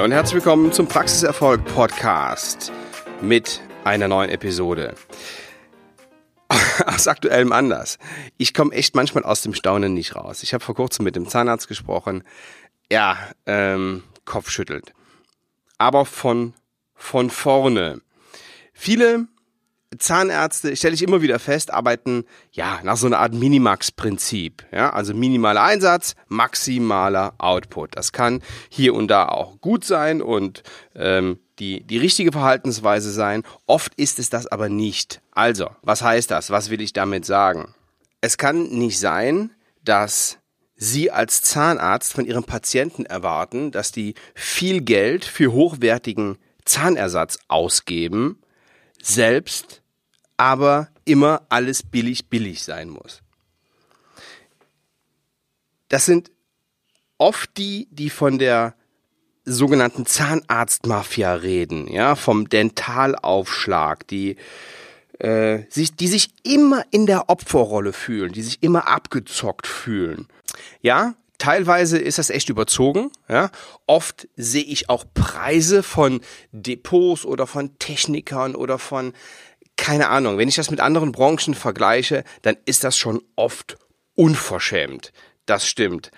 Hallo und herzlich willkommen zum Praxiserfolg Podcast mit einer neuen Episode. Aus aktuellem Anlass. Ich komme echt manchmal aus dem Staunen nicht raus. Ich habe vor kurzem mit dem Zahnarzt gesprochen. Ja, ähm, Kopfschüttelt. Aber von, von vorne. Viele Zahnärzte, stelle ich immer wieder fest, arbeiten ja nach so einer Art Minimax-Prinzip. Ja, also minimaler Einsatz, maximaler Output. Das kann hier und da auch gut sein und ähm, die, die richtige Verhaltensweise sein. Oft ist es das aber nicht. Also, was heißt das? Was will ich damit sagen? Es kann nicht sein, dass Sie als Zahnarzt von Ihrem Patienten erwarten, dass die viel Geld für hochwertigen Zahnersatz ausgeben, selbst aber immer alles billig, billig sein muss. Das sind oft die, die von der sogenannten Zahnarztmafia reden, ja, vom Dentalaufschlag, die äh, sich, die sich immer in der Opferrolle fühlen, die sich immer abgezockt fühlen. Ja, teilweise ist das echt überzogen. Ja. Oft sehe ich auch Preise von Depots oder von Technikern oder von keine Ahnung, wenn ich das mit anderen Branchen vergleiche, dann ist das schon oft unverschämt. Das stimmt.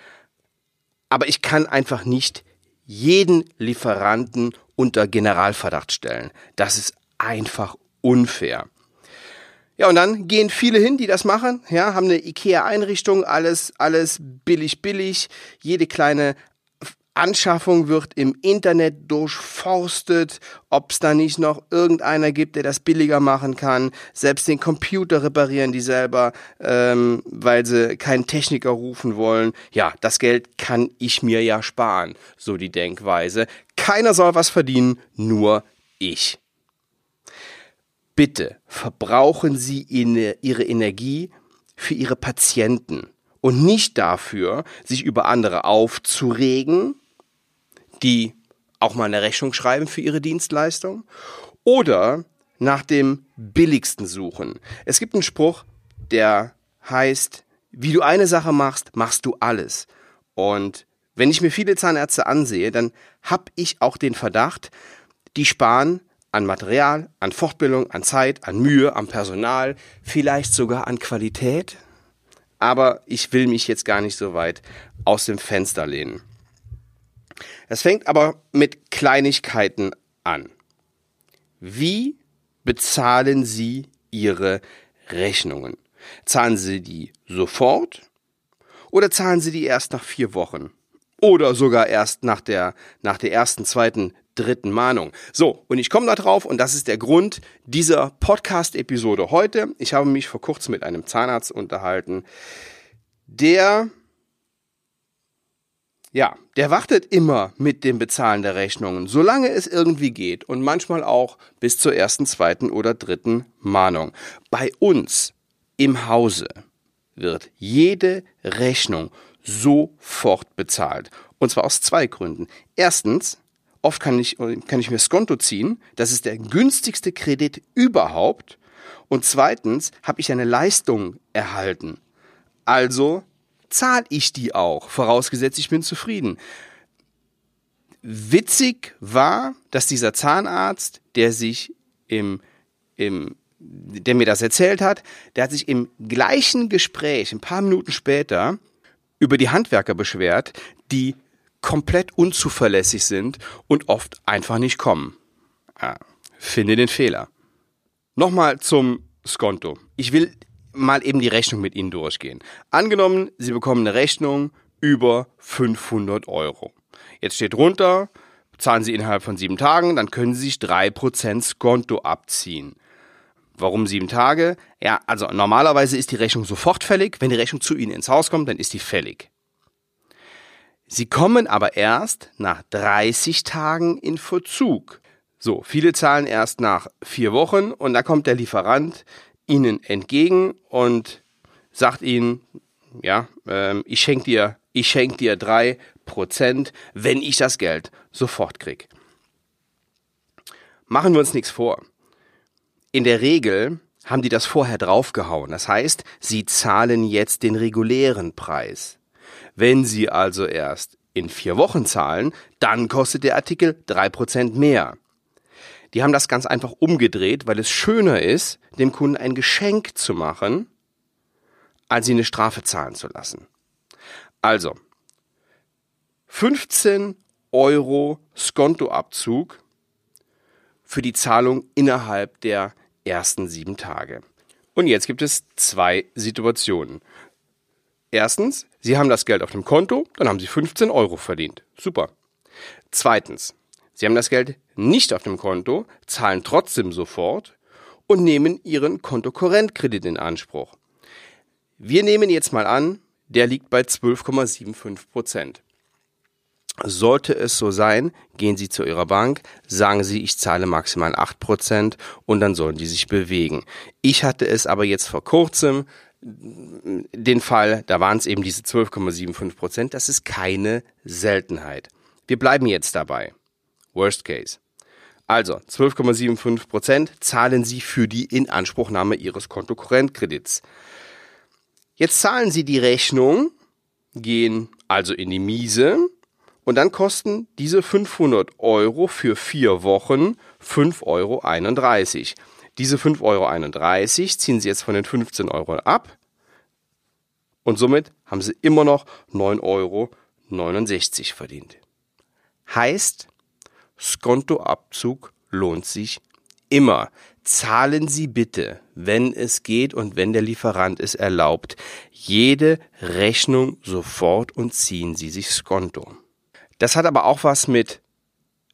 Aber ich kann einfach nicht jeden Lieferanten unter Generalverdacht stellen. Das ist einfach unfair. Ja, und dann gehen viele hin, die das machen, ja, haben eine IKEA-Einrichtung, alles, alles billig, billig. Jede kleine Anschaffung wird im Internet durchforstet, ob es da nicht noch irgendeiner gibt, der das billiger machen kann. Selbst den Computer reparieren die selber, ähm, weil sie keinen Techniker rufen wollen. Ja, das Geld kann ich mir ja sparen, so die Denkweise. Keiner soll was verdienen, nur ich. Bitte verbrauchen Sie Ihre Energie für Ihre Patienten und nicht dafür, sich über andere aufzuregen die auch mal eine Rechnung schreiben für ihre Dienstleistung oder nach dem billigsten suchen. Es gibt einen Spruch, der heißt, wie du eine Sache machst, machst du alles. Und wenn ich mir viele Zahnärzte ansehe, dann habe ich auch den Verdacht, die sparen an Material, an Fortbildung, an Zeit, an Mühe, am Personal, vielleicht sogar an Qualität. Aber ich will mich jetzt gar nicht so weit aus dem Fenster lehnen. Es fängt aber mit Kleinigkeiten an. Wie bezahlen Sie Ihre Rechnungen? Zahlen Sie die sofort oder zahlen Sie die erst nach vier Wochen? Oder sogar erst nach der, nach der ersten, zweiten, dritten Mahnung. So, und ich komme da drauf und das ist der Grund dieser Podcast-Episode heute. Ich habe mich vor kurzem mit einem Zahnarzt unterhalten, der ja, der wartet immer mit dem Bezahlen der Rechnungen, solange es irgendwie geht und manchmal auch bis zur ersten, zweiten oder dritten Mahnung. Bei uns im Hause wird jede Rechnung sofort bezahlt. Und zwar aus zwei Gründen. Erstens, oft kann ich, kann ich mir Skonto ziehen. Das ist der günstigste Kredit überhaupt. Und zweitens habe ich eine Leistung erhalten. Also zahle ich die auch, vorausgesetzt ich bin zufrieden. Witzig war, dass dieser Zahnarzt, der sich im, im, der mir das erzählt hat, der hat sich im gleichen Gespräch, ein paar Minuten später, über die Handwerker beschwert, die komplett unzuverlässig sind und oft einfach nicht kommen. Ja, finde den Fehler. Nochmal zum Skonto. Ich will mal eben die Rechnung mit Ihnen durchgehen. Angenommen, Sie bekommen eine Rechnung über 500 Euro. Jetzt steht drunter, zahlen Sie innerhalb von sieben Tagen, dann können Sie sich drei Prozent Skonto abziehen. Warum sieben Tage? Ja, also normalerweise ist die Rechnung sofort fällig. Wenn die Rechnung zu Ihnen ins Haus kommt, dann ist die fällig. Sie kommen aber erst nach 30 Tagen in Verzug. So, viele zahlen erst nach vier Wochen und da kommt der Lieferant ihnen entgegen und sagt ihnen, ja, ähm, ich schenke dir, ich schenk dir drei Prozent, wenn ich das Geld sofort krieg. Machen wir uns nichts vor. In der Regel haben die das vorher draufgehauen. Das heißt, sie zahlen jetzt den regulären Preis. Wenn sie also erst in vier Wochen zahlen, dann kostet der Artikel drei Prozent mehr. Die haben das ganz einfach umgedreht, weil es schöner ist, dem Kunden ein Geschenk zu machen, als sie eine Strafe zahlen zu lassen. Also, 15 Euro Skontoabzug für die Zahlung innerhalb der ersten sieben Tage. Und jetzt gibt es zwei Situationen. Erstens, Sie haben das Geld auf dem Konto, dann haben Sie 15 Euro verdient. Super. Zweitens, Sie haben das Geld nicht auf dem Konto, zahlen trotzdem sofort und nehmen Ihren Kontokorrentkredit in Anspruch. Wir nehmen jetzt mal an, der liegt bei 12,75 Prozent. Sollte es so sein, gehen Sie zu Ihrer Bank, sagen Sie, ich zahle maximal 8% und dann sollen die sich bewegen. Ich hatte es aber jetzt vor kurzem den Fall, da waren es eben diese 12,75%, das ist keine Seltenheit. Wir bleiben jetzt dabei. Worst Case. Also 12,75% zahlen Sie für die Inanspruchnahme Ihres Kontokorrentkredits. Jetzt zahlen Sie die Rechnung, gehen also in die Miese und dann kosten diese 500 Euro für vier Wochen 5,31 Euro. Diese 5,31 Euro ziehen Sie jetzt von den 15 Euro ab und somit haben Sie immer noch 9,69 Euro verdient. Heißt, Skontoabzug lohnt sich immer. Zahlen Sie bitte, wenn es geht und wenn der Lieferant es erlaubt, jede Rechnung sofort und ziehen Sie sich Skonto. Das hat aber auch was mit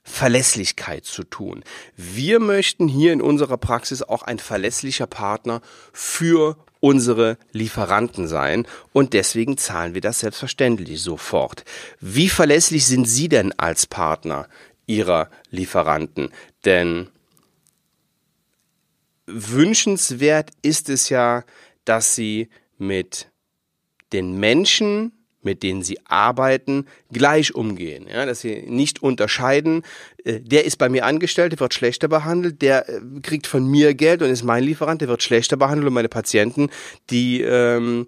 Verlässlichkeit zu tun. Wir möchten hier in unserer Praxis auch ein verlässlicher Partner für unsere Lieferanten sein und deswegen zahlen wir das selbstverständlich sofort. Wie verlässlich sind Sie denn als Partner Ihrer Lieferanten? Denn wünschenswert ist es ja, dass Sie mit den Menschen mit denen sie arbeiten, gleich umgehen. Ja, dass sie nicht unterscheiden, äh, der ist bei mir angestellt, der wird schlechter behandelt, der äh, kriegt von mir Geld und ist mein Lieferant, der wird schlechter behandelt und meine Patienten, die ähm,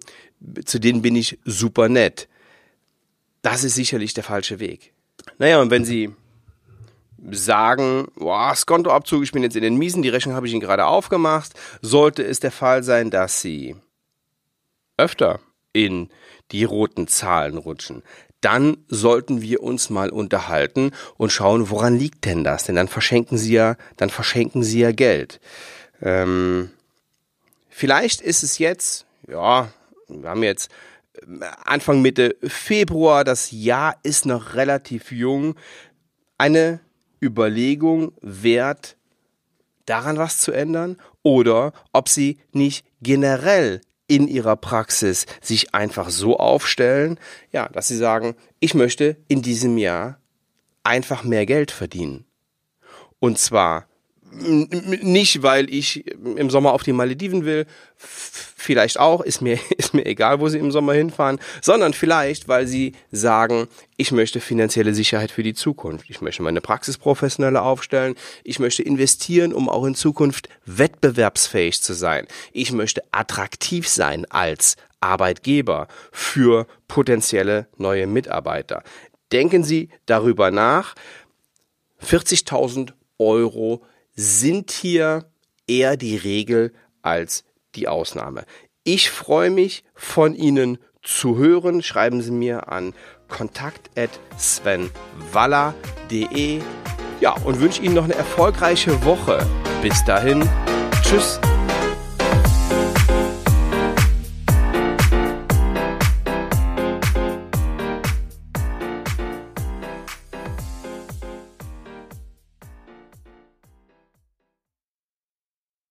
zu denen bin ich super nett. Das ist sicherlich der falsche Weg. Naja, und wenn Sie sagen, boah, Skontoabzug, ich bin jetzt in den Miesen, die Rechnung habe ich Ihnen gerade aufgemacht, sollte es der Fall sein, dass Sie öfter in die roten Zahlen rutschen, dann sollten wir uns mal unterhalten und schauen, woran liegt denn das? Denn dann verschenken sie ja, dann verschenken sie ja Geld. Ähm, vielleicht ist es jetzt, ja, wir haben jetzt äh, Anfang Mitte Februar, das Jahr ist noch relativ jung, eine Überlegung wert, daran was zu ändern oder ob sie nicht generell in ihrer Praxis sich einfach so aufstellen, ja, dass sie sagen, ich möchte in diesem Jahr einfach mehr Geld verdienen. Und zwar nicht, weil ich im Sommer auf die Malediven will, vielleicht auch, ist mir, ist mir egal, wo sie im Sommer hinfahren, sondern vielleicht, weil sie sagen, ich möchte finanzielle Sicherheit für die Zukunft. Ich möchte meine Praxis professioneller aufstellen. Ich möchte investieren, um auch in Zukunft wettbewerbsfähig zu sein. Ich möchte attraktiv sein als Arbeitgeber für potenzielle neue Mitarbeiter. Denken Sie darüber nach. 40.000 Euro sind hier eher die Regel als die Ausnahme. Ich freue mich von Ihnen zu hören. Schreiben Sie mir an kontakt@svenwaller.de. Ja, und wünsche Ihnen noch eine erfolgreiche Woche. Bis dahin, tschüss.